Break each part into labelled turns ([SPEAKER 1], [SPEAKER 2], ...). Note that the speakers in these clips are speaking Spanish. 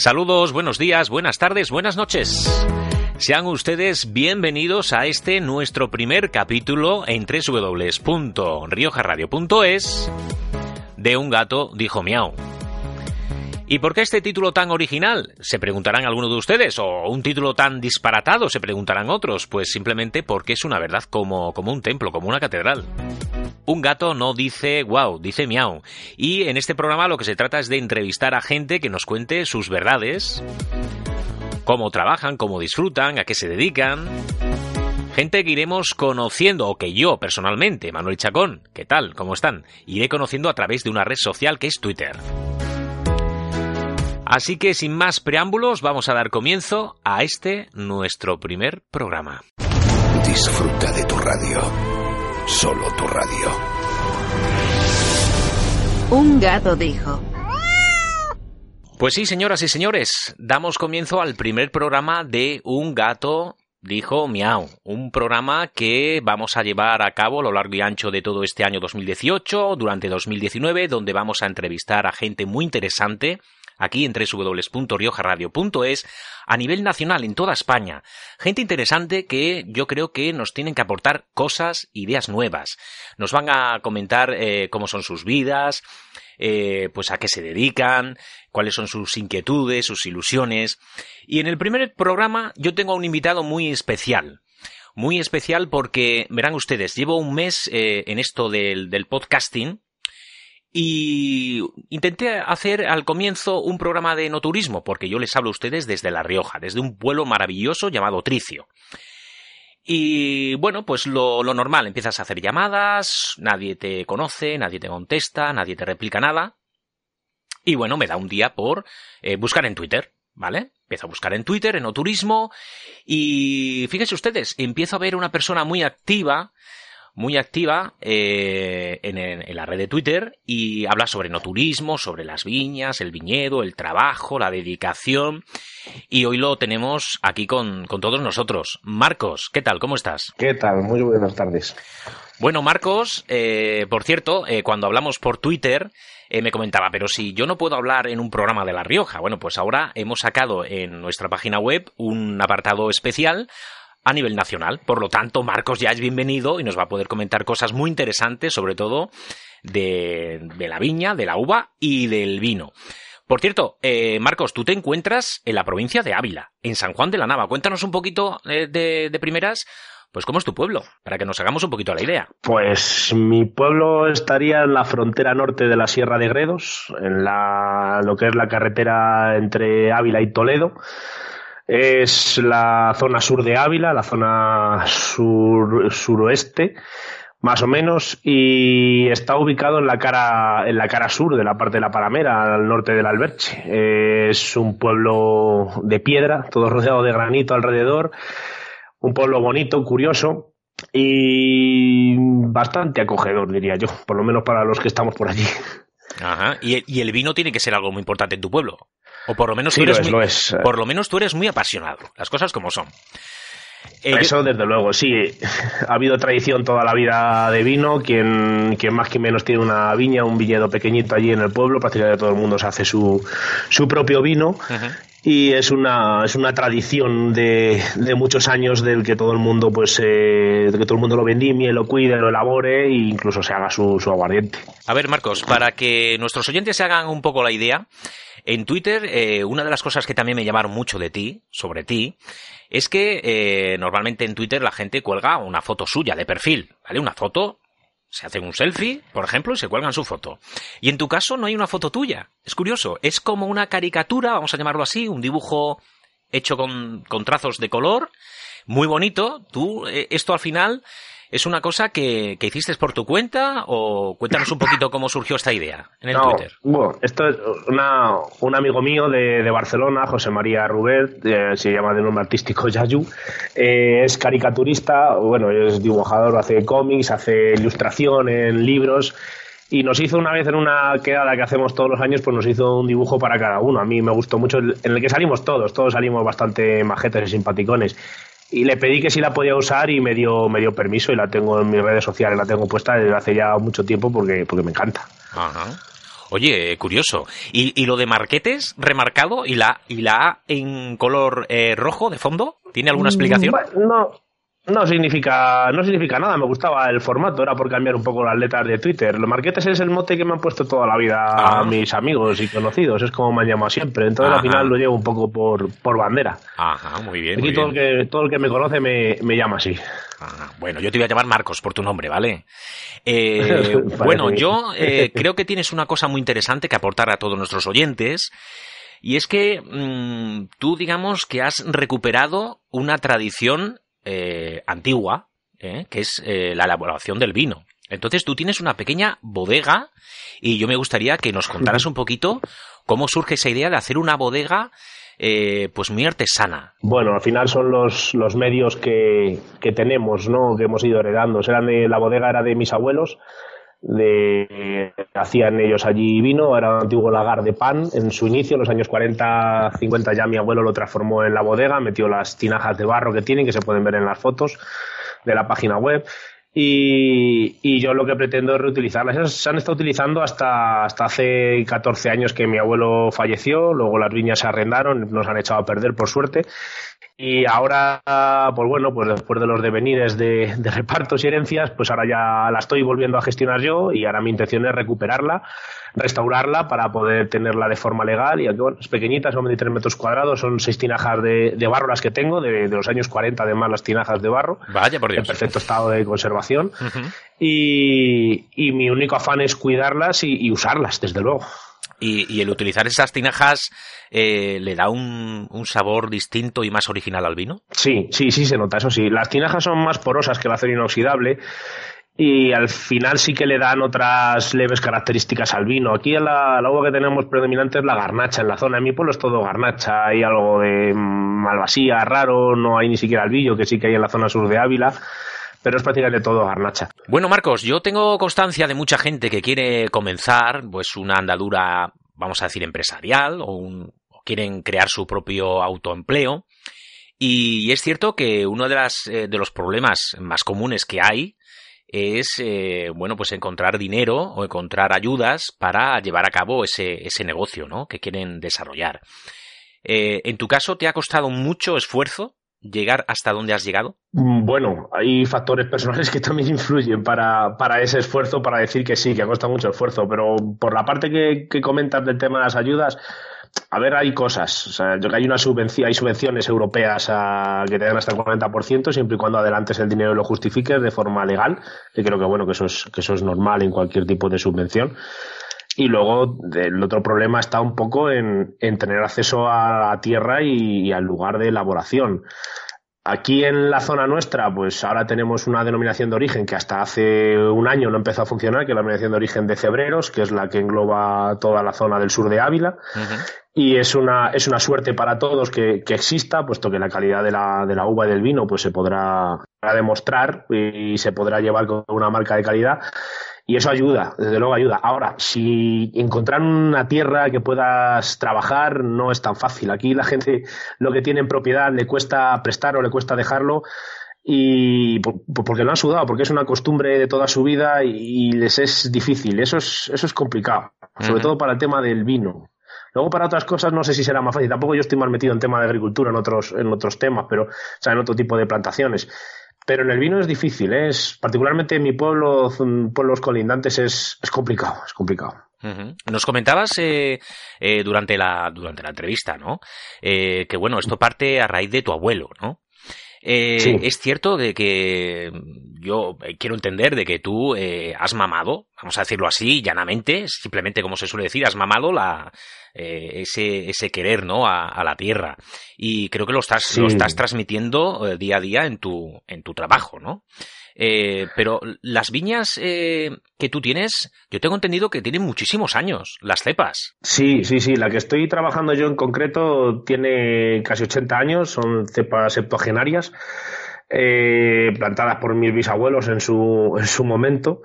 [SPEAKER 1] Saludos, buenos días, buenas tardes, buenas noches. Sean ustedes bienvenidos a este nuestro primer capítulo en www.riojarradio.es de Un gato dijo miau. ¿Y por qué este título tan original? Se preguntarán algunos de ustedes, o un título tan disparatado, se preguntarán otros. Pues simplemente porque es una verdad como, como un templo, como una catedral. Un gato no dice wow, dice miau. Y en este programa lo que se trata es de entrevistar a gente que nos cuente sus verdades, cómo trabajan, cómo disfrutan, a qué se dedican. Gente que iremos conociendo, o que yo personalmente, Manuel Chacón, ¿qué tal? ¿Cómo están? Iré conociendo a través de una red social que es Twitter. Así que sin más preámbulos, vamos a dar comienzo a este nuestro primer programa.
[SPEAKER 2] Disfruta de tu radio. Solo tu radio.
[SPEAKER 3] Un gato dijo.
[SPEAKER 1] Pues sí, señoras y señores, damos comienzo al primer programa de Un gato dijo Miau, un programa que vamos a llevar a cabo a lo largo y ancho de todo este año 2018, durante 2019, donde vamos a entrevistar a gente muy interesante aquí en www.riojarradio.es a nivel nacional en toda España. Gente interesante que yo creo que nos tienen que aportar cosas, ideas nuevas. Nos van a comentar eh, cómo son sus vidas, eh, pues a qué se dedican, cuáles son sus inquietudes, sus ilusiones. Y en el primer programa yo tengo a un invitado muy especial. Muy especial porque, verán ustedes, llevo un mes eh, en esto del, del podcasting, y intenté hacer al comienzo un programa de no turismo, porque yo les hablo a ustedes desde La Rioja, desde un pueblo maravilloso llamado Tricio. Y bueno, pues lo, normal, empiezas a hacer llamadas, nadie te conoce, nadie te contesta, nadie te replica nada. Y bueno, me da un día por eh, buscar en Twitter, ¿vale? Empiezo a buscar en Twitter, en no turismo, y fíjense ustedes, empiezo a ver una persona muy activa muy activa eh, en, la red de Twitter y habla sobre no turismo, sobre las viñas, el viñedo, el trabajo, la dedicación. Y hoy lo tenemos aquí con, todos nosotros. Marcos, ¿qué tal? ¿Cómo estás?
[SPEAKER 4] ¿Qué tal? Muy buenas tardes.
[SPEAKER 1] Bueno, Marcos, eh, por cierto, eh, cuando hablamos por Twitter, me comentaba, pero si yo no puedo hablar en un programa de La Rioja, bueno, pues ahora hemos sacado en nuestra página web un apartado especial a nivel nacional. Por lo tanto, Marcos ya es bienvenido y nos va a poder comentar cosas muy interesantes, sobre todo de, la viña, de la uva y del vino. Por cierto, eh, Marcos, tú te encuentras en la provincia de Ávila, en San Juan de la Nava. Cuéntanos un poquito eh, de, primeras, pues cómo es tu pueblo, para que nos hagamos un poquito la idea.
[SPEAKER 4] Pues mi pueblo estaría en la frontera norte de la Sierra de Gredos, en la, lo que es la carretera entre Ávila y Toledo. Es la zona sur de Ávila, la zona sur, suroeste, más o menos, y está ubicado en la cara, en la cara sur de la parte de la Paramera, al norte del Alberche. Es un pueblo de piedra, todo rodeado de granito alrededor, un pueblo bonito, curioso, y bastante acogedor, diría yo, por lo menos para los que estamos por allí.
[SPEAKER 1] Ajá. y el vino tiene que ser algo muy importante en tu pueblo. O por lo menos tú
[SPEAKER 4] eres
[SPEAKER 1] muy,
[SPEAKER 4] es,
[SPEAKER 1] por lo menos tú eres muy apasionado. Las cosas como son.
[SPEAKER 4] Eh, Eso desde luego, sí. Ha habido tradición toda la vida de vino. Quien, quien más que menos tiene una viña, un viñedo pequeñito allí en el pueblo, prácticamente todo el mundo se hace su, su propio vino. Y es una, es una tradición de, de, muchos años del que todo el mundo, pues, eh, que todo el mundo lo vendimie, lo cuide, lo elabore e incluso se haga su, su aguardiente.
[SPEAKER 1] A ver, Marcos, para que nuestros oyentes se hagan un poco la idea, en Twitter, eh, una de las cosas que también me llamaron mucho de ti, sobre ti, es que eh, normalmente en Twitter la gente cuelga una foto suya de perfil, ¿vale? Una foto, se hace un selfie, por ejemplo, y se cuelgan su foto. Y en tu caso no hay una foto tuya. Es curioso, es como una caricatura, vamos a llamarlo así, un dibujo hecho con, con trazos de color, muy bonito. Tú, eh, esto al final ¿Es una cosa que, que, hiciste por tu cuenta o cuéntanos un poquito cómo surgió esta idea en el Twitter?
[SPEAKER 4] Bueno, esto es una, un amigo mío de, de Barcelona, José María Rubert, eh, se llama de nombre artístico Yayu, eh, es caricaturista, bueno, es dibujador, hace cómics, hace ilustración en libros y nos hizo una vez en una quedada que hacemos todos los años, pues nos hizo un dibujo para cada uno. A mí me gustó mucho, en el que salimos todos, todos salimos bastante majetes y simpaticones y le pedí que si la podía usar y me dio, me dio permiso y la tengo en mis redes sociales, la tengo puesta desde hace ya mucho tiempo porque, porque me encanta.
[SPEAKER 1] Oye, curioso. ¿Y, lo de marquetes remarcado y la, y la A en color eh, rojo de fondo? ¿Tiene alguna explicación?
[SPEAKER 4] No, no significa, no significa nada, me gustaba el formato, era por cambiar un poco las letras de Twitter. Los marquetes es el mote que me han puesto toda la vida a ah. mis amigos y conocidos, es como me han llamado siempre. Entonces al final lo llevo un poco por, por bandera.
[SPEAKER 1] Ajá, muy bien.
[SPEAKER 4] Aquí todo, El que, todo el que me conoce me, me llama así.
[SPEAKER 1] bueno, yo te voy a llamar Marcos por tu nombre, ¿vale? Eh, bueno, yo eh, creo que tienes una cosa muy interesante que aportar a todos nuestros oyentes. Y es que mm, tú digamos que has recuperado una tradición eh, antigua, eh, que es eh, la elaboración del vino. Entonces tú tienes una pequeña bodega y yo me gustaría que nos contaras un poquito cómo surge esa idea de hacer una bodega pues muy artesana.
[SPEAKER 4] Bueno, al final son los, los medios que, que tenemos, ¿no? Que hemos ido heredando. Eran la bodega era de mis abuelos de hacían ellos allí vino, era un antiguo lagar de pan. En su inicio, en los años 40, 50 ya mi abuelo lo transformó en la bodega, metió las tinajas de barro que tienen, que se pueden ver en las fotos de la página web. Y, y, yo lo que pretendo es reutilizarlas. se han estado utilizando hasta, hasta hace 14 años que mi abuelo falleció, luego las viñas se arrendaron, nos han echado a perder por suerte. Y ahora, pues bueno, pues después de los devenires de, de, repartos y herencias, pues ahora ya la estoy volviendo a gestionar yo y ahora mi intención es recuperarla, restaurarla para poder tenerla de forma legal. Y aquí, bueno, es pequeñita, son 23 metros cuadrados, son seis tinajas de, de barro las que tengo, de, de, los años 40 además las tinajas de barro.
[SPEAKER 1] Vaya por Dios.
[SPEAKER 4] En perfecto estado de conservación. y, y, mi único afán es cuidarlas y, y usarlas, desde luego.
[SPEAKER 1] Y, y, el utilizar esas tinajas eh, le da un, un, sabor distinto y más original al vino.
[SPEAKER 4] Sí, sí, sí se nota, eso sí. Las tinajas son más porosas que el acero inoxidable y al final sí que le dan otras leves características al vino. Aquí la, la uva que tenemos predominante es la garnacha en la zona. En mi pueblo es todo garnacha, hay algo de malvasía raro, no hay ni siquiera albillo, que sí que hay en la zona sur de Ávila pero es prácticamente todo garnacha.
[SPEAKER 1] Bueno, Marcos, yo tengo constancia de mucha gente que quiere comenzar pues una andadura, vamos a decir, empresarial o, un, quieren crear su propio autoempleo. Y es cierto que uno de, las, eh, de los problemas más comunes que hay es, eh, bueno, pues encontrar dinero o encontrar ayudas para llevar a cabo ese, ese negocio, ¿no? Que quieren desarrollar. Eh, en tu caso, ¿te ha costado mucho esfuerzo llegar hasta donde has llegado?
[SPEAKER 4] Mm, bueno, hay factores personales que también influyen para, para ese esfuerzo, para decir que sí, que ha costado mucho esfuerzo, pero por la parte que, que comentas del tema de las ayudas, a ver, hay cosas. O sea, hay una subvención, hay subvenciones europeas a, que te dan hasta el 40%, siempre y cuando adelantes el dinero y lo justifiques de forma legal, que creo que bueno, que eso es, que eso es normal en cualquier tipo de subvención. Y luego el otro problema está un poco en, en tener acceso a la tierra y, al lugar de elaboración. Aquí en la zona nuestra, pues ahora tenemos una denominación de origen que hasta hace un año no empezó a funcionar, que es la denominación de origen de Cebreros, que es la que engloba toda la zona del sur de Ávila. Y es una, es una suerte para todos que, que, exista, puesto que la calidad de la, de la uva y del vino pues se podrá demostrar y se podrá llevar con una marca de calidad y eso ayuda, desde luego ayuda. Ahora, si encontrar una tierra que puedas trabajar no es tan fácil. Aquí la gente lo que tiene en propiedad le cuesta prestar o le cuesta dejarlo y porque lo han sudado, porque es una costumbre de toda su vida y les es difícil. Eso es, eso es complicado, sobre todo para el tema del vino. Luego para otras cosas no sé si será más fácil. Tampoco yo estoy más metido en tema de agricultura, en otros, en otros temas, pero, o sea, en otro tipo de plantaciones. Pero en el vino es difícil, ¿eh? es particularmente en mi pueblo, pueblos colindantes, es, es complicado, es complicado.
[SPEAKER 1] Nos comentabas eh, eh, durante, la, durante la entrevista, ¿no? Eh, que bueno, esto parte a raíz de tu abuelo, ¿no? Eh, Es cierto de que yo quiero entender de que tú eh, has mamado, vamos a decirlo así, llanamente, simplemente como se suele decir, has mamado la, eh, ese, ese querer ¿no? A, a, la tierra. Y creo que lo estás, sí. lo estás transmitiendo eh, día a día en tu, en tu trabajo, ¿no? Eh, pero las viñas eh, que tú tienes, yo tengo entendido que tienen muchísimos años, las cepas.
[SPEAKER 4] Sí, sí, sí. La que estoy trabajando yo en concreto tiene casi 80 años, son cepas septuagenarias. Eh, plantadas por mis bisabuelos en su, en su momento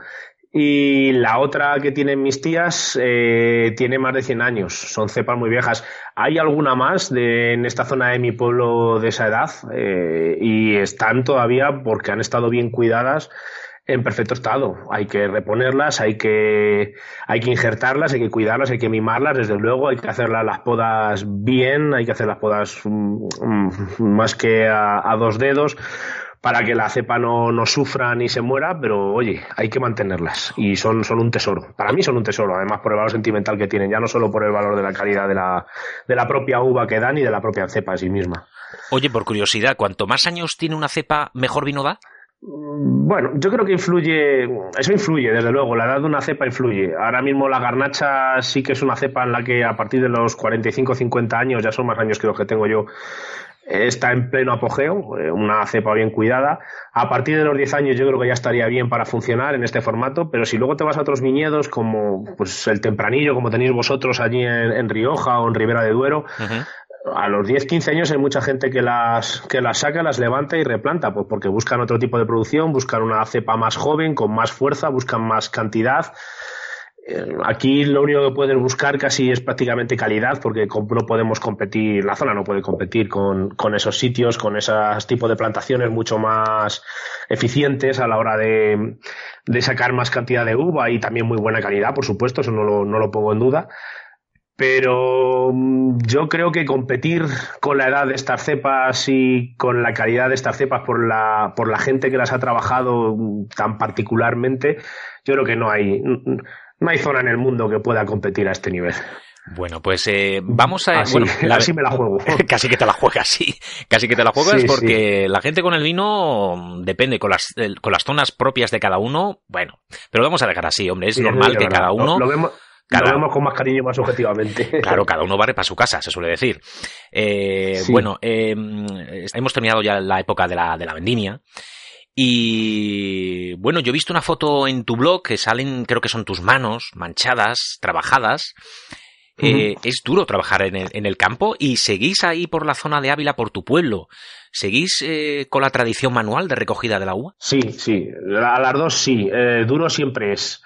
[SPEAKER 4] y la otra que tienen mis tías eh, tiene más de 100 años, son cepas muy viejas. Hay alguna más de, en esta zona de mi pueblo de esa edad eh, y están todavía porque han estado bien cuidadas. en perfecto estado. Hay que reponerlas, hay que, hay que injertarlas, hay que cuidarlas, hay que mimarlas, desde luego, hay que hacerlas las podas bien, hay que hacer las podas mm, mm, más que a, dos dedos para que la cepa no, no, sufra ni se muera, pero oye, hay que mantenerlas y son, son un tesoro. Para mí son un tesoro, además por el valor sentimental que tienen, ya no solo por el valor de la calidad de la, de la propia uva que dan y de la propia cepa en sí misma.
[SPEAKER 1] Oye, por curiosidad, ¿cuanto más años tiene una cepa, mejor vino da?
[SPEAKER 4] Mm, bueno, yo creo que influye, eso influye, desde luego, la edad de una cepa influye. Ahora mismo la garnacha sí que es una cepa en la que a partir de los 45-50 años, ya son más años que los que tengo yo, está en pleno apogeo, eh, una cepa bien cuidada. A partir de los 10 años yo creo que ya estaría bien para funcionar en este formato, pero si luego te vas a otros viñedos como pues el Tempranillo, como tenéis vosotros allí en, Rioja o en Ribera de Duero, a los 10, 15 años hay mucha gente que las, que las saca, las levanta y replanta, pues porque buscan otro tipo de producción, buscan una cepa más joven, con más fuerza, buscan más cantidad. Eh, aquí lo único que puedes buscar casi es prácticamente calidad, porque no podemos competir, la zona no puede competir con, esos sitios, con esos tipos de plantaciones mucho más eficientes a la hora de, de sacar más cantidad de uva y también muy buena calidad, por supuesto, eso no lo, no lo pongo en duda. Pero mm, yo creo que competir con la edad de estas cepas y con la calidad de estas cepas por la, por la gente que las ha trabajado mm, tan particularmente, yo creo que no hay, mm, no hay zona en el mundo que pueda competir a este nivel.
[SPEAKER 1] Bueno, pues eh, vamos a.
[SPEAKER 4] Así,
[SPEAKER 1] la,
[SPEAKER 4] me la juego.
[SPEAKER 1] casi que te la juegas, sí. Casi que te la juegas porque la gente con el vino depende, con las, con las zonas propias de cada uno. Bueno, pero lo vamos a dejar así, hombre. Es normal que cada uno.
[SPEAKER 4] Lo, vemos, cada, vemos con más cariño más objetivamente.
[SPEAKER 1] Claro, cada uno barre para su casa, se suele decir. Eh, bueno, em, hemos terminado ya la época de la, de la vendimia. Y bueno, yo he visto una foto en tu blog que salen, creo que son tus manos manchadas, trabajadas. Eh, es duro trabajar en el, en el, campo y seguís ahí por la zona de Ávila, por tu pueblo. ¿Seguís eh, con la tradición manual de recogida de la uva?
[SPEAKER 4] Sí, sí, a las dos sí. Eh, duro siempre es.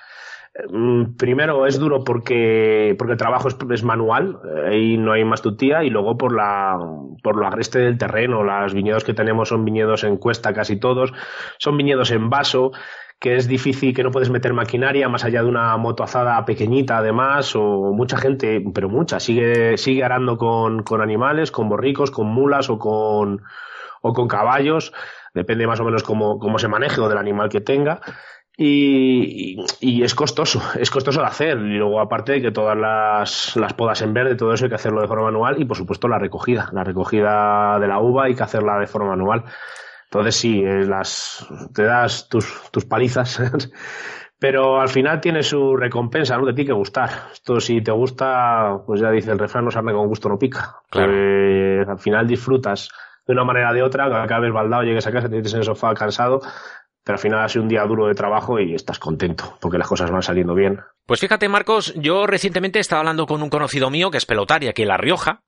[SPEAKER 4] Mm, primero es duro porque, porque el trabajo es, manual eh, y no hay más tutía y luego por la por lo agreste del terreno los viñedos que tenemos son viñedos en cuesta casi todos son viñedos en vaso que es difícil que no puedes meter maquinaria más allá de una motoazada pequeñita además o mucha gente pero mucha sigue sigue arando con, con animales con borricos con mulas o con o con caballos depende más o menos cómo, cómo se maneje o del animal que tenga y, y, es costoso, es costoso de hacer. Y luego, aparte de que todas las, las, podas en verde, todo eso hay que hacerlo de forma manual y, por supuesto, la recogida. La recogida de la uva hay que hacerla de forma manual. Entonces, sí, eh, las, te das tus, tus palizas, pero al final tiene su recompensa, ¿no? Te tiene que gustar. Esto, si te gusta, pues ya dice el refrán, no sabe con gusto no pica. Claro. Pues, al final disfrutas de una manera o de otra, acabes baldado, llegues a casa, te metes en el sofá cansado pero al final ha un día duro de trabajo y estás contento porque las cosas van saliendo bien.
[SPEAKER 1] Pues fíjate, Marcos, yo recientemente estaba hablando con un conocido mío que es pelotaria aquí en La Rioja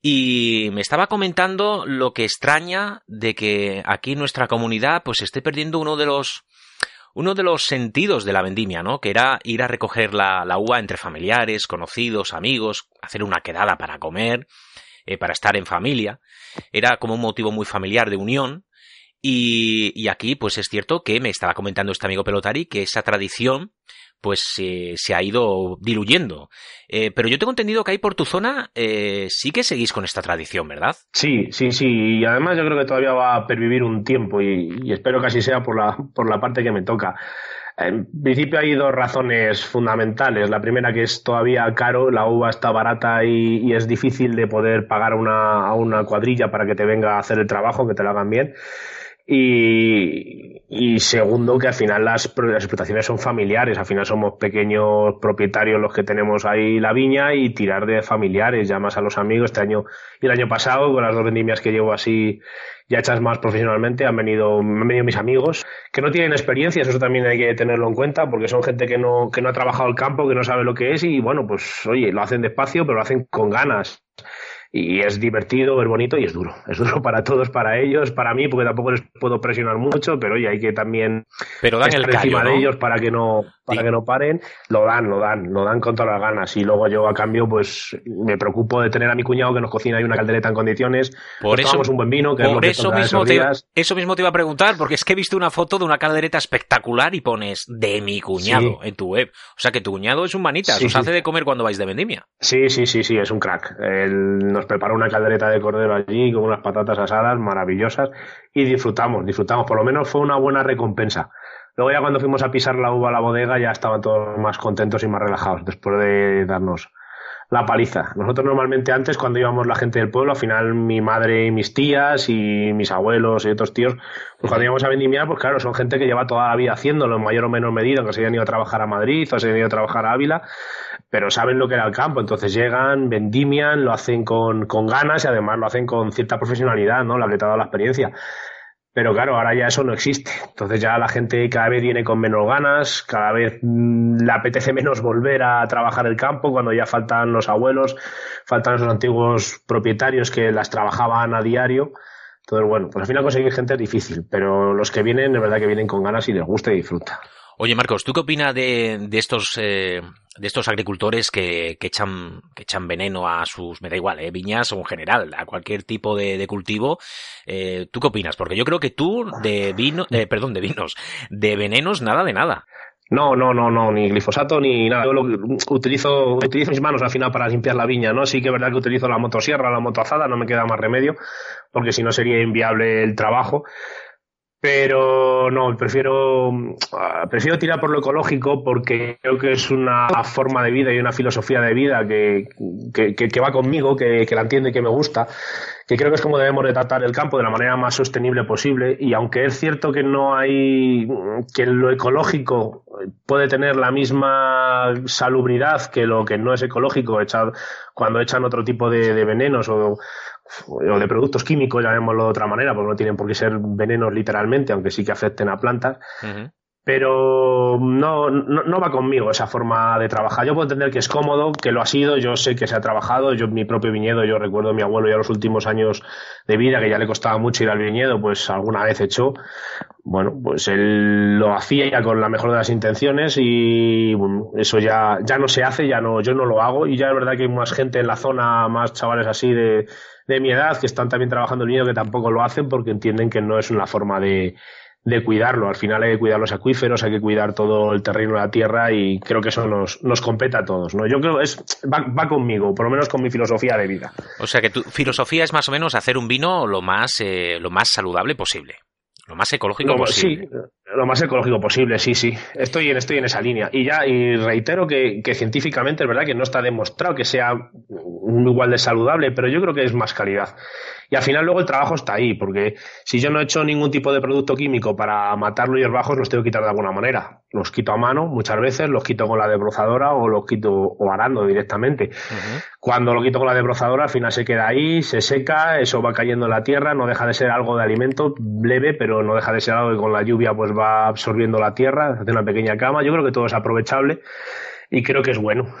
[SPEAKER 1] y me estaba comentando lo que extraña de que aquí nuestra comunidad pues esté perdiendo uno de los uno de los sentidos de la vendimia, ¿no? Que era ir a recoger la, la uva entre familiares, conocidos, amigos, hacer una quedada para comer, eh, para estar en familia. Era como un motivo muy familiar de unión y, aquí, pues es cierto que me estaba comentando este amigo Pelotari que esa tradición pues se ha ido diluyendo. Eh, pero yo tengo entendido que ahí por tu zona eh, sí que seguís con esta tradición, ¿verdad?
[SPEAKER 4] Sí, sí, sí. Y además yo creo que todavía va a pervivir un tiempo y, espero que así sea por la, por la parte que me toca. En principio hay dos razones fundamentales. La primera que es todavía caro, la uva está barata y, es difícil de poder pagar una, a una cuadrilla para que te venga a hacer el trabajo, que te lo hagan bien. Y, segundo, que al final las, las, explotaciones son familiares, al final somos pequeños propietarios los que tenemos ahí la viña y tirar de familiares, llamas a los amigos. Este año y el año pasado, con las dos vendimias que llevo así ya hechas más profesionalmente, han venido, han venido mis amigos que no tienen experiencia, eso también hay que tenerlo en cuenta, porque son gente que no, que no ha trabajado el campo, que no sabe lo que es. Y bueno, pues oye, lo hacen despacio, pero lo hacen con ganas y es divertido, es bonito y es duro. Es duro para todos, para ellos, para mí, porque tampoco les puedo presionar mucho, pero oye, hay que también
[SPEAKER 1] pero dan el
[SPEAKER 4] encima de ellos para que no para que no paren, lo dan, lo dan, lo dan con todas las ganas. Y luego yo a cambio, pues me preocupo de tener a mi cuñado que nos cocina ahí una caldereta en condiciones.
[SPEAKER 1] Por eso,
[SPEAKER 4] un buen vino, que
[SPEAKER 1] por
[SPEAKER 4] es
[SPEAKER 1] eso, mismo te, eso mismo te iba a preguntar, porque es que he visto una foto de una caldereta espectacular y pones de mi cuñado en tu web. O sea que tu cuñado es un manitas, os hace de comer cuando vais de vendimia.
[SPEAKER 4] Sí, sí, sí, sí, es un crack. Él nos prepara una caldereta de cordero allí con unas patatas asadas maravillosas y disfrutamos, disfrutamos. Por lo menos fue una buena recompensa. Luego ya cuando fuimos a pisar la uva a la bodega ya estaban todos más contentos y más relajados después de darnos la paliza. Nosotros normalmente antes, cuando íbamos la gente del pueblo, al final mi madre y mis tías y mis abuelos y otros tíos, pues cuando íbamos a vendimiar, pues claro, son gente que lleva toda la vida haciéndolo en mayor o menor medida, aunque se hayan ido a trabajar a Madrid o se hayan ido a trabajar a Ávila, pero saben lo que era el campo, entonces llegan, vendimian, lo hacen con, con ganas y además lo hacen con cierta profesionalidad, ¿no? La que te ha dado la experiencia. Pero claro, ahora ya eso no existe. Entonces ya la gente cada vez viene con menos ganas, cada vez mm, le apetece menos volver a trabajar el campo cuando ya faltan los abuelos, faltan los antiguos propietarios que las trabajaban a diario. Entonces, bueno, pues al final conseguir gente es difícil, pero los que vienen, es verdad que vienen con ganas y les gusta y disfruta.
[SPEAKER 1] Oye, Marcos, ¿tú qué opinas de, de estos eh, de estos agricultores que, que, echan que echan veneno a sus, me da igual, eh, viñas o en general, a cualquier tipo de, cultivo? Eh, ¿Tú qué opinas? Porque yo creo que tú de vino, eh, perdón, de vinos, de venenos nada de nada.
[SPEAKER 4] No, no, no, no, ni glifosato ni nada. Yo lo, utilizo, utilizo mis manos al final para limpiar la viña, ¿no? Sí que es verdad que utilizo la motosierra, la motoazada, no me queda más remedio, porque si no sería inviable el trabajo pero no, prefiero, ah, prefiero tirar por lo ecológico porque creo que es una forma de vida y una filosofía de vida que, que, que va conmigo, que, que, la entiende y que me gusta, que creo que es como debemos de tratar el campo de la manera más sostenible posible. Y aunque es cierto que no hay, que lo ecológico puede tener la misma salubridad que lo que no es ecológico cuando echan otro tipo de, de venenos o o de productos químicos, llamémoslo de otra manera, porque no tienen por qué ser venenos literalmente, aunque sí que afecten a plantas. Pero no, no, va conmigo esa forma de trabajar. Yo puedo entender que es cómodo, que lo ha sido, yo sé que se ha trabajado, yo mi propio viñedo, yo recuerdo a mi abuelo ya los últimos años de vida, que ya le costaba mucho ir al viñedo, pues alguna vez echó. Bueno, pues él lo hacía ya con la mejor de las intenciones y eso ya, ya no se hace, ya no, yo no lo hago y ya es verdad que hay más gente en la zona, más chavales así de, de mi edad que están también trabajando el niño que tampoco lo hacen porque entienden que no es una forma de, de cuidarlo. Al final hay que cuidar los acuíferos, hay que cuidar todo el terreno de la tierra y creo que eso nos, nos compete a todos. ¿no? Yo creo que es, va, va, conmigo, por lo menos con mi filosofía de vida.
[SPEAKER 1] O sea que tu filosofía es más o menos hacer un vino lo más, eh, lo más saludable posible. Lo más ecológico
[SPEAKER 4] lo,
[SPEAKER 1] posible.
[SPEAKER 4] Sí, lo más ecológico posible, sí, sí. Estoy en, estoy en esa línea. Y ya, y reitero que, que, científicamente es verdad que no está demostrado que sea igual de saludable, pero yo creo que es más calidad. Y al final luego el trabajo está ahí, porque si yo no he hecho ningún tipo de producto químico para matar los bajos, los tengo que quitar de alguna manera. Los quito a mano muchas veces, los quito con la debrozadora o los quito o arando directamente. Cuando lo quito con la debrozadora, al final se queda ahí, se seca, eso va cayendo en la tierra, no deja de ser algo de alimento leve, pero no deja de ser algo que con la lluvia pues va absorbiendo la tierra, hace una pequeña cama. Yo creo que todo es aprovechable y creo que es bueno.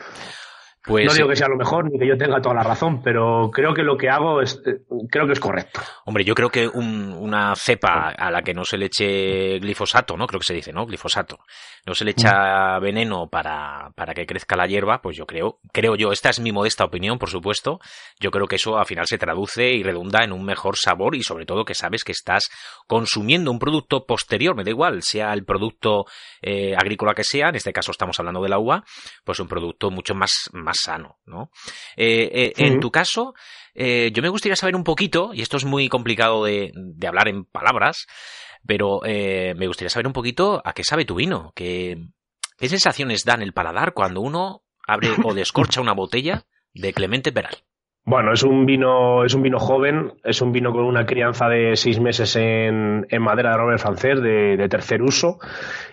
[SPEAKER 4] Pues, no digo que sea lo mejor ni que yo tenga toda la razón, pero creo que lo que hago es, eh, creo que es correcto.
[SPEAKER 1] Hombre, yo creo que un, una cepa a la que no se le eche glifosato, ¿no? Creo que se dice, ¿no? Glifosato. No se le echa veneno para, para que crezca la hierba, pues yo creo, creo yo, esta es mi modesta opinión, por supuesto, yo creo que eso al final se traduce y redunda en un mejor sabor y sobre todo que sabes que estás consumiendo un producto posterior, me da igual, sea el producto eh, agrícola que sea, en este caso estamos hablando de la uva, pues un producto mucho más, más sano, ¿no? Eh, eh, En tu caso, eh, yo me gustaría saber un poquito, y esto es muy complicado de, de hablar en palabras, pero me gustaría saber un poquito a qué sabe tu vino, qué, qué sensaciones dan el paladar cuando uno abre o descorcha una botella de Clemente Peral.
[SPEAKER 4] Bueno, es un vino, es un vino joven, es un vino con una crianza de seis meses en, madera de roble francés de, de, tercer uso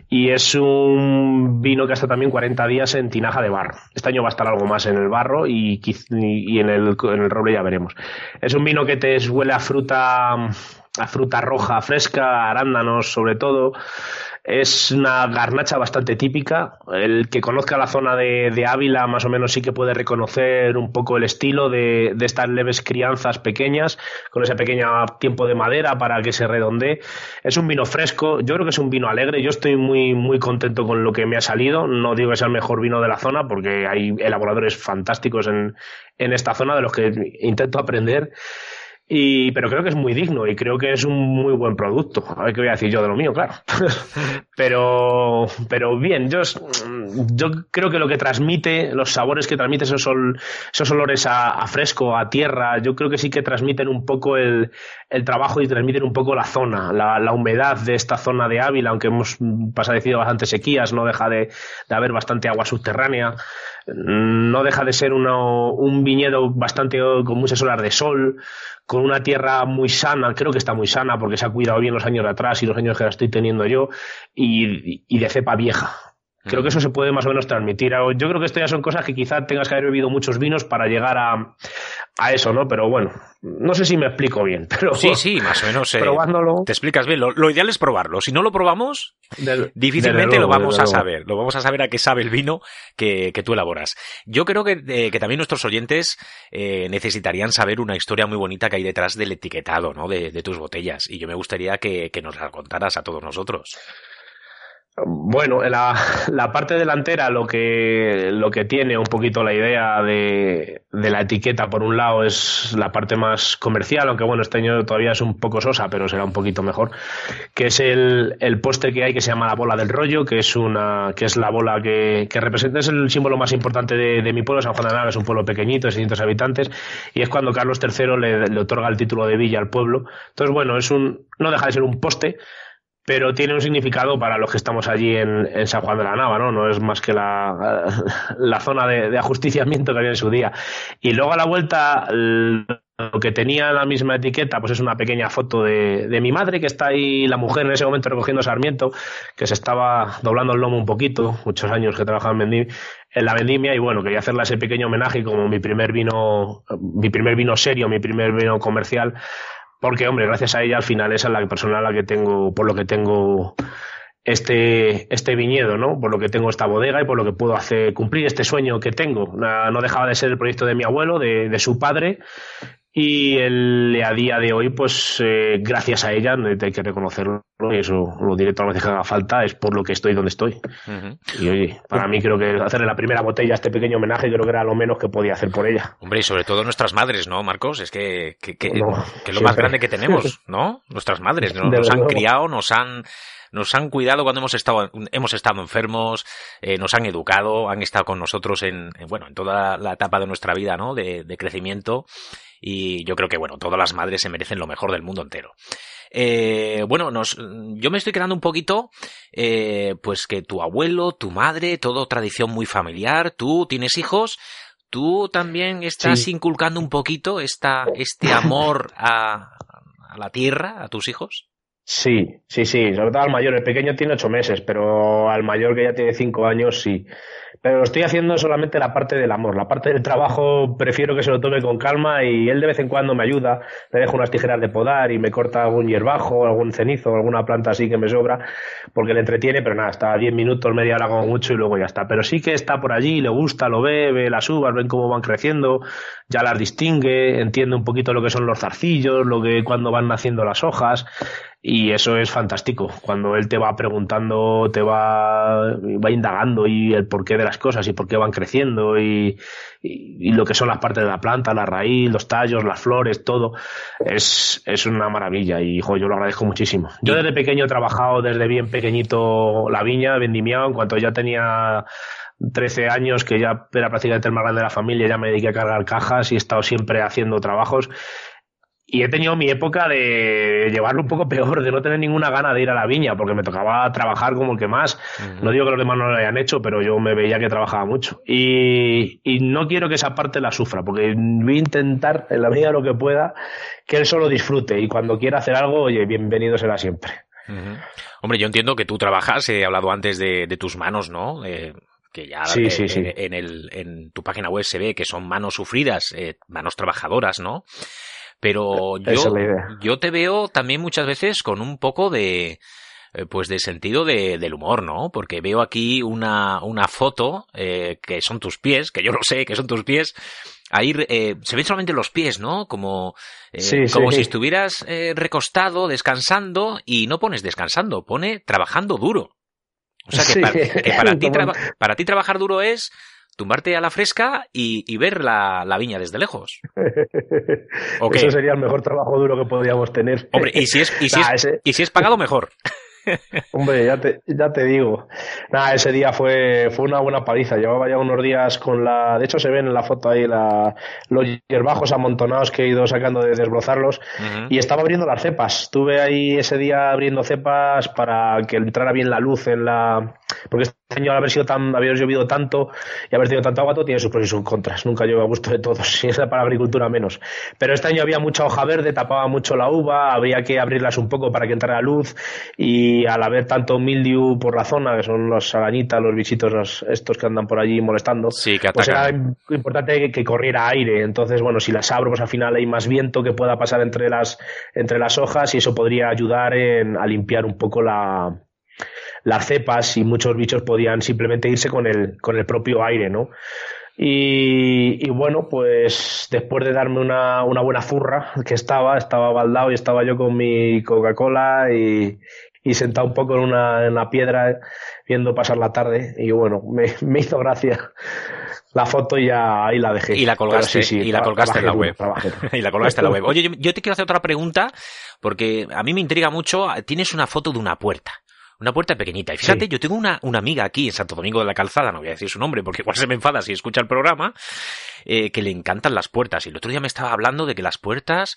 [SPEAKER 4] y es un vino que hasta también 40 días en tinaja de barro. Este año va a estar algo más en el barro y, y en, el, en el roble ya veremos. Es un vino que te huele a fruta, a fruta roja fresca, arándanos sobre todo. Es una garnacha bastante típica. El que conozca la zona de, de Ávila más o menos sí que puede reconocer un poco el estilo de, estas leves crianzas pequeñas, con ese pequeño tiempo de madera para que se redondee. Es un vino fresco, yo creo que es un vino alegre. Yo estoy muy, muy contento con lo que me ha salido. No digo que sea el mejor vino de la zona, porque hay elaboradores fantásticos en, en esta zona de los que intento aprender. Y, pero creo que es muy digno y creo que es un muy buen producto. A ver qué voy a decir yo de lo mío, claro. pero, pero bien, yo, yo creo que lo que transmite, los sabores que transmite esos, esos olores a, a, fresco, a tierra, yo creo que sí que transmiten un poco el, el trabajo y transmiten un poco la zona, la, la, humedad de esta zona de Ávila, aunque hemos padecido bastante sequías, no deja de, haber bastante agua subterránea no deja de ser uno, un viñedo bastante con muchas horas de sol, con una tierra muy sana, creo que está muy sana porque se ha cuidado bien los años de atrás y los años que la estoy teniendo yo, y, y de cepa vieja. Creo que eso se puede más o menos transmitir. Yo creo que esto ya son cosas que quizá tengas que haber bebido muchos vinos para llegar a, a eso, ¿no? Pero bueno, no sé si me explico bien. Pero
[SPEAKER 1] sí, sí, más o menos.
[SPEAKER 4] Eh, probándolo.
[SPEAKER 1] Te explicas bien. Lo, lo, ideal es probarlo. Si no lo probamos, del, difícilmente luego, lo vamos a saber. Lo vamos a saber a qué sabe el vino que, que tú elaboras. Yo creo que, eh, que también nuestros oyentes eh, necesitarían saber una historia muy bonita que hay detrás del etiquetado, ¿no? De, de tus botellas. Y yo me gustaría que, que nos la contaras a todos nosotros.
[SPEAKER 4] Bueno, la, parte delantera lo que, lo que tiene un poquito la idea de, de, la etiqueta, por un lado, es la parte más comercial, aunque bueno, este año todavía es un poco sosa, pero será un poquito mejor, que es el, el póster que hay que se llama la bola del rollo, que es una, que es la bola que, que representa, es el símbolo más importante de, de mi pueblo, San Juan de Nava, es un pueblo pequeñito, de 600 habitantes, y es cuando Carlos III le, le otorga el título de villa al pueblo. Entonces, bueno, es un, no deja de ser un poste, pero tiene un significado para los que estamos allí en, San Juan de la Nava, ¿no? No es más que la, zona de, de, ajusticiamiento que había en su día. Y luego a la vuelta, lo que tenía la misma etiqueta, pues es una pequeña foto de, mi madre, que está ahí, la mujer en ese momento recogiendo sarmiento, que se estaba doblando el lomo un poquito, muchos años que trabajaba en, en la vendimia, y bueno, quería hacerle ese pequeño homenaje como mi primer vino, mi primer vino serio, mi primer vino comercial, porque, hombre, gracias a ella al final esa es la persona a la que tengo, por lo que tengo este, este viñedo, ¿no? Por lo que tengo esta bodega y por lo que puedo hacer cumplir este sueño que tengo. No dejaba de ser el proyecto de mi abuelo, de, de su padre, y el, a día de hoy, pues eh, gracias a ella, hay que reconocerlo, y eso lo diré todas las veces que haga falta, es por lo que estoy donde estoy. Uh -huh. Y oye, para mí creo que hacerle la primera botella a este pequeño homenaje creo que era lo menos que podía hacer por ella.
[SPEAKER 1] Hombre, y sobre todo nuestras madres, ¿no, Marcos? Es que, que, que, no, que es lo más grande que tenemos, ¿no? Nuestras madres, ¿no? Nos han criado, nos han nos han cuidado cuando hemos estado, hemos estado enfermos, eh, nos han educado, han estado con nosotros en, en, bueno, en toda la etapa de nuestra vida, ¿no? De, de, crecimiento. Y yo creo que, bueno, todas las madres se merecen lo mejor del mundo entero. Eh, bueno, nos, yo me estoy quedando un poquito, eh, pues que tu abuelo, tu madre, todo tradición muy familiar, tú tienes hijos, tú también estás sí. inculcando un poquito esta, este amor a, a la tierra, a tus hijos.
[SPEAKER 4] Sí, sí, sí, sobre todo al mayor. El pequeño tiene ocho meses, pero al mayor que ya tiene cinco años, sí. Pero estoy haciendo solamente la parte del amor. La parte del trabajo prefiero que se lo tome con calma y él de vez en cuando me ayuda. Le dejo unas tijeras de podar y me corta algún hierbajo, algún cenizo, alguna planta así que me sobra, porque le entretiene, pero nada, está diez minutos, media hora como mucho y luego ya está. Pero sí que está por allí, le gusta, lo ve, ve las uvas, ven cómo van creciendo, ya las distingue, entiende un poquito lo que son los zarcillos, lo que cuando van naciendo las hojas y eso es fantástico cuando él te va preguntando te va va indagando y el porqué de las cosas y por qué van creciendo y, y, y, lo que son las partes de la planta la raíz los tallos las flores todo. Es, es una maravilla y jo, yo lo agradezco muchísimo. Yo desde pequeño he trabajado desde bien pequeñito la viña vendimiado en cuanto ya tenía 13 años, que ya era prácticamente el más grande de la familia, ya me dediqué a cargar cajas y he estado siempre haciendo trabajos y he tenido mi época de llevarlo un poco peor, de no tener ninguna gana de ir a la viña, porque me tocaba trabajar como el que más. Uh -huh. No digo que los demás no lo hayan hecho, pero yo me veía que trabajaba mucho. Y, y, no quiero que esa parte la sufra, porque voy a intentar, en la medida de lo que pueda, que él solo disfrute. Y cuando quiera hacer algo, oye, bienvenido será siempre.
[SPEAKER 1] Uh -huh. Hombre, yo entiendo que tú trabajas, he hablado antes de, de tus manos, ¿no? Eh, que ya
[SPEAKER 4] sí,
[SPEAKER 1] eh,
[SPEAKER 4] sí, sí.
[SPEAKER 1] En, el, en tu página web se ve que son manos sufridas, eh, manos trabajadoras, ¿no? Pero yo, yo te veo también muchas veces con un poco de, eh, pues de sentido de, del humor, ¿no? Porque veo aquí una, una foto eh, que son tus pies, que yo lo sé, que son tus pies. Ahí eh, se ven solamente los pies, ¿no? Como,
[SPEAKER 4] Sí,
[SPEAKER 1] como
[SPEAKER 4] sí.
[SPEAKER 1] si estuvieras recostado, descansando, y no pones descansando, pone trabajando duro. O sea que,
[SPEAKER 4] Sí.
[SPEAKER 1] para, que para, ti traba- para ti trabajar duro es tumbarte a la fresca y, y ver la, la viña desde lejos.
[SPEAKER 4] Eso sería el mejor trabajo duro que podríamos tener.
[SPEAKER 1] Hombre, y si es, y si
[SPEAKER 4] Nah,
[SPEAKER 1] es,
[SPEAKER 4] ese-
[SPEAKER 1] y si es pagado, mejor.
[SPEAKER 4] Hombre, ya te, ya te digo. Nada, ese día fue, fue una buena paliza. Llevaba ya unos días con la. De hecho, se ven en la foto ahí la, los hierbajos amontonados que he ido sacando de desbrozarlos. Y estaba abriendo las cepas. Estuve ahí ese día abriendo cepas para que entrara bien la luz en la. Porque este año, al haber sido tan, haber llovido tanto y haber tenido tanto agua, todo tiene sus pros y sus contras. Nunca llueve a gusto de todos. Y esa para agricultura menos. Pero este año había mucha hoja verde, tapaba mucho la uva, habría que abrirlas un poco para que entrara luz. Y al haber tanto mildew por la zona, que son los arañitas, los bichitos los- estos que andan por allí molestando,
[SPEAKER 1] Sí, que
[SPEAKER 4] pues era importante que, que corriera aire. Entonces, bueno, si las abro, pues al final hay más viento que pueda pasar entre las, entre las hojas y eso podría ayudar en, a limpiar un poco la, las cepas y muchos bichos podían simplemente irse con el, con el propio aire, ¿no? Y, y bueno, pues después de darme una, una buena zurra que estaba, estaba baldado y estaba yo con mi Coca-Cola y, y sentado un poco en una, en una piedra viendo pasar la tarde y bueno, me, me hizo gracia la foto y ya ahí la dejé.
[SPEAKER 1] Y la colgaste,
[SPEAKER 4] Pero sí, sí,
[SPEAKER 1] y la colgaste en la web. y la colgaste en la web. Oye, yo, yo te quiero hacer otra pregunta, porque a mí me intriga mucho. Tienes una foto de una puerta. Una puerta pequeñita. Y fíjate,
[SPEAKER 4] Sí.
[SPEAKER 1] yo tengo una, una amiga aquí en Santo Domingo de la Calzada, no voy a decir su nombre porque igual se me enfada si escucha el programa, eh, que le encantan las puertas. Y el otro día me estaba hablando de que las puertas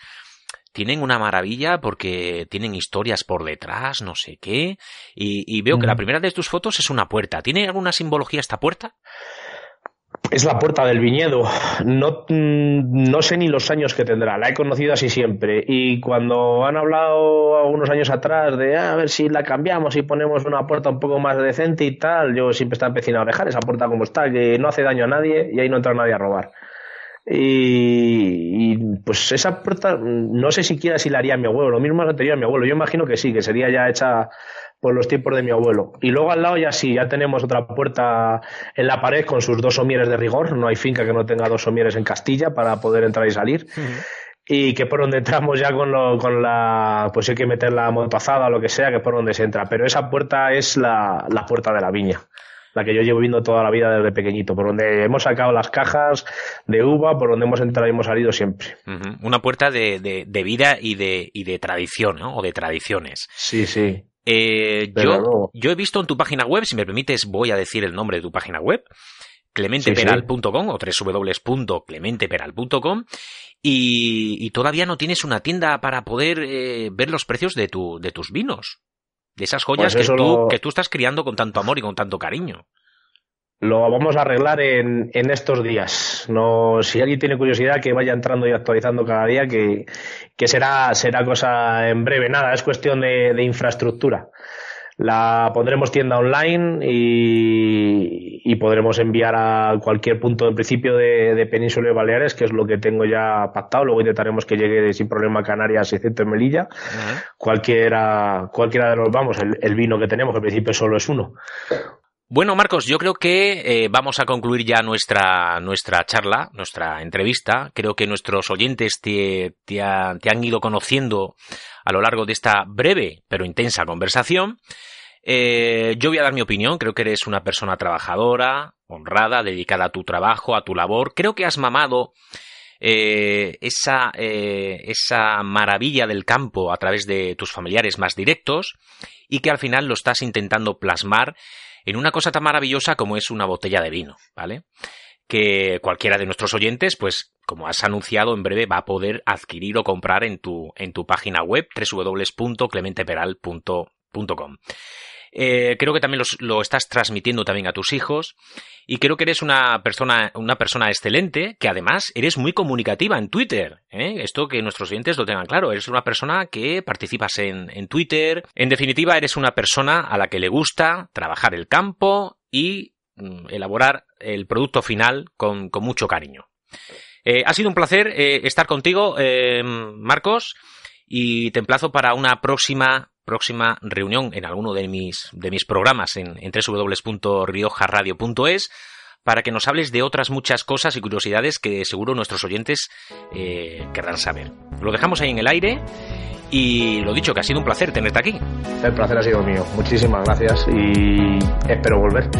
[SPEAKER 1] tienen una maravilla porque tienen historias por detrás, no sé qué. Y, y veo que la primera de tus fotos es una puerta. ¿Tiene alguna simbología esta puerta?
[SPEAKER 4] Es la puerta del viñedo. No, mm, no sé ni los años que tendrá. La he conocido así siempre. Y cuando han hablado algunos años atrás de "Ah, a ver si la cambiamos y ponemos una puerta un poco más decente y tal, yo siempre estaba empecinado a dejar esa puerta como está, que no hace daño a nadie y ahí no entra nadie a robar. Y, y, pues esa puerta, mm, no sé siquiera si la haría mi abuelo. Lo mismo la tenía mi abuelo. Yo imagino que sí, que sería ya hecha por los tiempos de mi abuelo. Y luego al lado ya sí, ya tenemos otra puerta en la pared con sus dos somieres de rigor. No hay finca que no tenga dos somieres en Castilla para poder entrar y salir. Y que por donde entramos ya con, lo, con la, pues hay que meter la motazada o lo que sea, que por donde se entra. Pero esa puerta es la, la puerta de la viña. La que yo llevo viendo toda la vida desde pequeñito, por donde hemos sacado las cajas de uva, por donde hemos entrado y hemos salido siempre.
[SPEAKER 1] Una puerta de, de, de vida y de, y de tradición, ¿no? O de tradiciones.
[SPEAKER 4] Sí, sí.
[SPEAKER 1] Eh, yo, yo he visto en tu página web, si me permites, voy a decir el nombre de tu página web, clementeperal.com o www.clementeperal.com y, y todavía no tienes una tienda para poder eh, ver los precios de, tu, de tus vinos. De esas joyas
[SPEAKER 4] Pues
[SPEAKER 1] que, tú,
[SPEAKER 4] lo-
[SPEAKER 1] que tú estás criando con tanto amor y con tanto cariño.
[SPEAKER 4] Lo vamos a arreglar en, en estos días. No, si alguien tiene curiosidad, que vaya entrando y actualizando cada día, que, que será, será cosa en breve. Nada, es cuestión de, de infraestructura. La pondremos tienda online y, y podremos enviar a cualquier punto en principio de, de Península y Baleares, que es lo que tengo ya pactado. Luego intentaremos que llegue sin problema a Canarias, excepto en Melilla. Cualquiera, cualquiera de los, vamos, el, el vino que tenemos, en principio solo es uno.
[SPEAKER 1] Bueno, Marcos, yo creo que eh, vamos a concluir ya nuestra, nuestra charla, nuestra entrevista. Creo que nuestros oyentes te, te, ha- te han ido conociendo a lo largo de esta breve pero intensa conversación. Eh, yo voy a dar mi opinión. Creo que eres una persona trabajadora, honrada, dedicada a tu trabajo, a tu labor. Creo que has mamado eh, esa, esa maravilla del campo a través de tus familiares más directos y que al final lo estás intentando plasmar en una cosa tan maravillosa como es una botella de vino, ¿vale? Que cualquiera de nuestros oyentes, pues, como has anunciado, en breve va a poder adquirir o comprar en tu, en tu página web www.clementeperal.com. Eh, creo que también lo estás transmitiendo también a tus hijos y creo que eres una persona, una persona excelente que además eres muy comunicativa en Twitter. ¿eh? Esto que nuestros oyentes lo tengan claro. Eres una persona que participas en, en Twitter. En definitiva, eres una persona a la que le gusta trabajar el campo y mm, elaborar el producto final con, con mucho cariño. Eh, ha sido un placer estar contigo, Marcos, y te emplazo para una próxima próxima reunión en alguno de mis, de mis programas en, en para que nos hables de otras muchas cosas y curiosidades que seguro nuestros oyentes eh, querrán saber. Lo dejamos ahí en el aire y lo dicho, que ha sido un placer tenerte aquí.
[SPEAKER 4] El placer ha sido mío. Muchísimas gracias y espero volver.